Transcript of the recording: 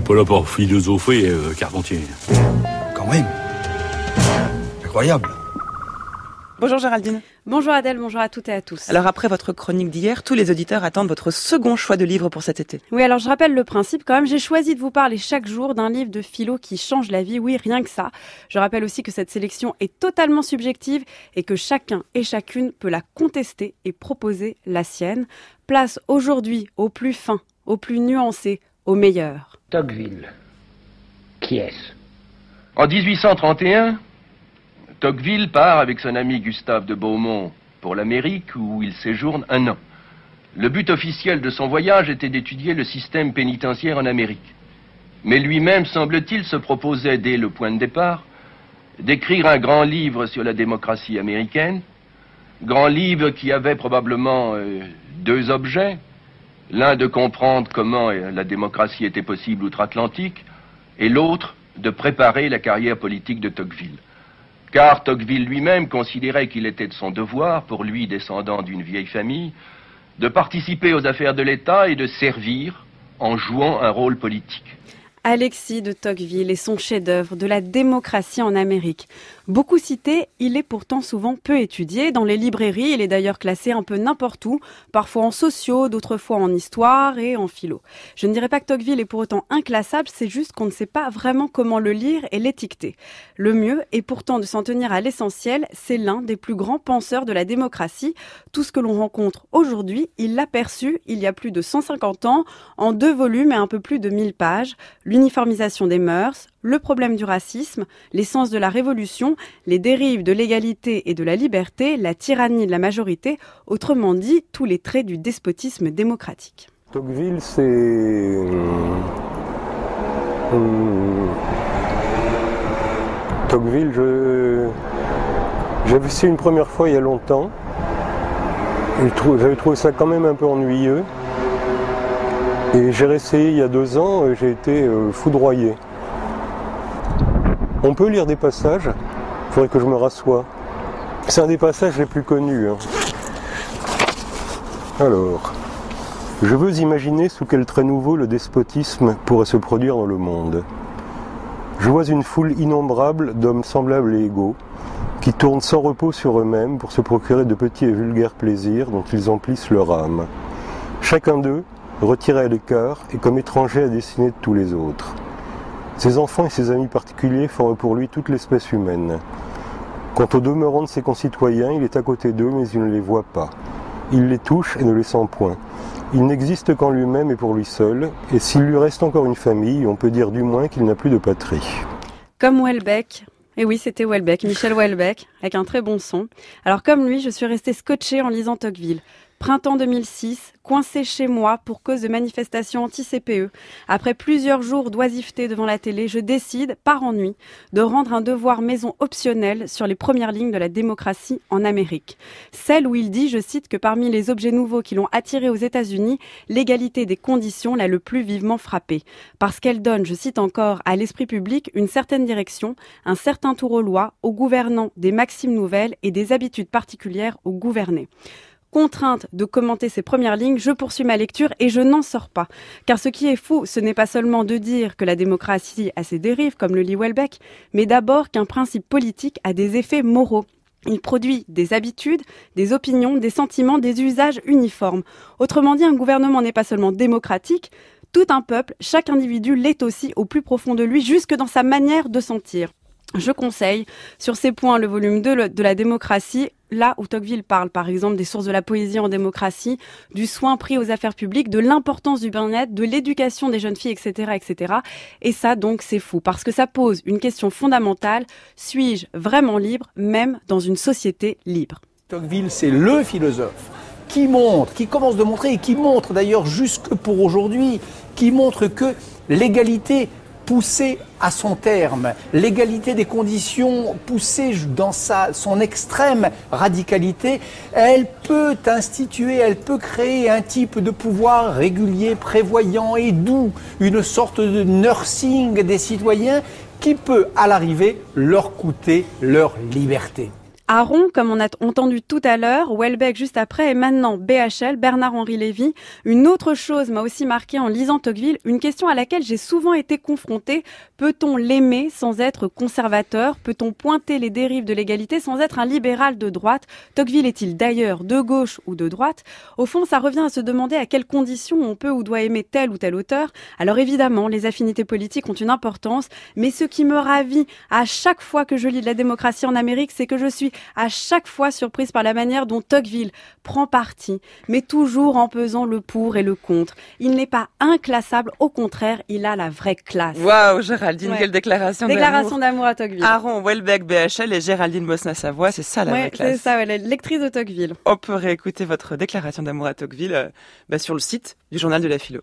n'est pas là pour philosopher, euh, Carpentier. Quand même. Incroyable. Bonjour Géraldine. Bonjour Adèle, bonjour à toutes et à tous. Alors après votre chronique d'hier, tous les auditeurs attendent votre second choix de livre pour cet été. Oui, alors je rappelle le principe quand même. J'ai choisi de vous parler chaque jour d'un livre de philo qui change la vie. Oui, rien que ça. Je rappelle aussi que cette sélection est totalement subjective et que chacun et chacune peut la contester et proposer la sienne. Place aujourd'hui au plus fin, au plus nuancé, au meilleur. Tocqueville. Qui est-ce? En 1831, Tocqueville part avec son ami Gustave de Beaumont pour l'Amérique où il séjourne un an. Le but officiel de son voyage était d'étudier le système pénitentiaire en Amérique. Mais lui-même, semble-t-il, se proposait dès le point de départ d'écrire un grand livre sur la démocratie américaine, grand livre qui avait probablement euh, deux objets. L'un de comprendre comment la démocratie était possible outre-Atlantique, et l'autre de préparer la carrière politique de Tocqueville car Tocqueville lui-même considérait qu'il était de son devoir, pour lui descendant d'une vieille famille, de participer aux affaires de l'État et de servir en jouant un rôle politique. Alexis de Tocqueville et son chef-d'œuvre de la démocratie en Amérique. Beaucoup cité, il est pourtant souvent peu étudié. Dans les librairies, il est d'ailleurs classé un peu n'importe où, parfois en sociaux, d'autres fois en histoire et en philo. Je ne dirais pas que Tocqueville est pour autant inclassable, c'est juste qu'on ne sait pas vraiment comment le lire et l'étiqueter. Le mieux est pourtant de s'en tenir à l'essentiel, c'est l'un des plus grands penseurs de la démocratie. Tout ce que l'on rencontre aujourd'hui, il l'a perçu il y a plus de 150 ans, en deux volumes et un peu plus de 1000 pages l'uniformisation des mœurs, le problème du racisme, l'essence de la révolution, les dérives de l'égalité et de la liberté, la tyrannie de la majorité, autrement dit, tous les traits du despotisme démocratique. Tocqueville, c'est... Euh, euh, Tocqueville, je... J'avais vu une première fois il y a longtemps. J'avais trouvé ça quand même un peu ennuyeux. Et j'ai réessayé il y a deux ans, et j'ai été euh, foudroyé. On peut lire des passages, il faudrait que je me rassoie. C'est un des passages les plus connus. Hein. Alors, je veux imaginer sous quel trait nouveau le despotisme pourrait se produire dans le monde. Je vois une foule innombrable d'hommes semblables et égaux, qui tournent sans repos sur eux-mêmes pour se procurer de petits et vulgaires plaisirs dont ils emplissent leur âme. Chacun d'eux retiré à l'écart et comme étranger à dessiner de tous les autres. Ses enfants et ses amis particuliers forment pour lui toute l'espèce humaine. Quant aux demeurants de ses concitoyens, il est à côté d'eux, mais il ne les voit pas. Il les touche et ne les sent point. Il n'existe qu'en lui-même et pour lui seul, et s'il lui reste encore une famille, on peut dire du moins qu'il n'a plus de patrie. Comme Welbeck, et oui, c'était Welbeck, Michel Welbeck, avec un très bon son. Alors comme lui, je suis restée scotché en lisant Tocqueville. Printemps 2006, coincé chez moi pour cause de manifestations anti-CPE. Après plusieurs jours d'oisiveté devant la télé, je décide, par ennui, de rendre un devoir maison optionnel sur les premières lignes de la démocratie en Amérique. Celle où il dit, je cite, que parmi les objets nouveaux qui l'ont attiré aux États-Unis, l'égalité des conditions l'a le plus vivement frappé. Parce qu'elle donne, je cite encore, à l'esprit public une certaine direction, un certain tour aux lois, aux gouvernants des maximes nouvelles et des habitudes particulières aux gouvernés contrainte de commenter ces premières lignes, je poursuis ma lecture et je n'en sors pas. Car ce qui est fou, ce n'est pas seulement de dire que la démocratie a ses dérives, comme le lit Welbeck, mais d'abord qu'un principe politique a des effets moraux. Il produit des habitudes, des opinions, des sentiments, des usages uniformes. Autrement dit, un gouvernement n'est pas seulement démocratique, tout un peuple, chaque individu l'est aussi au plus profond de lui, jusque dans sa manière de sentir. Je conseille sur ces points le volume 2 de la démocratie, là où Tocqueville parle par exemple des sources de la poésie en démocratie, du soin pris aux affaires publiques, de l'importance du bien-être, de l'éducation des jeunes filles, etc., etc. Et ça donc c'est fou parce que ça pose une question fondamentale suis-je vraiment libre, même dans une société libre? Tocqueville, c'est le philosophe qui montre, qui commence de montrer et qui montre d'ailleurs jusque pour aujourd'hui, qui montre que l'égalité poussée à son terme, l'égalité des conditions poussée dans sa, son extrême radicalité, elle peut instituer, elle peut créer un type de pouvoir régulier, prévoyant et doux, une sorte de nursing des citoyens qui peut à l'arrivée leur coûter leur liberté. Aaron, comme on a entendu tout à l'heure, Welbeck juste après, et maintenant BHL, Bernard-Henri Lévy. Une autre chose m'a aussi marqué en lisant Tocqueville, une question à laquelle j'ai souvent été confrontée. Peut-on l'aimer sans être conservateur? Peut-on pointer les dérives de l'égalité sans être un libéral de droite? Tocqueville est-il d'ailleurs de gauche ou de droite? Au fond, ça revient à se demander à quelles conditions on peut ou doit aimer tel ou tel auteur. Alors évidemment, les affinités politiques ont une importance, mais ce qui me ravit à chaque fois que je lis de la démocratie en Amérique, c'est que je suis à chaque fois surprise par la manière dont Tocqueville prend parti, mais toujours en pesant le pour et le contre. Il n'est pas inclassable, au contraire, il a la vraie classe. Waouh, Géraldine, quelle déclaration d'amour. Déclaration d'amour à Tocqueville. Aaron, Welbeck, BHL et Géraldine Bosna-Savoie, c'est ça la vraie classe. c'est ça, la lectrice de Tocqueville. On peut réécouter votre déclaration d'amour à Tocqueville euh, bah, sur le site du journal de la philo.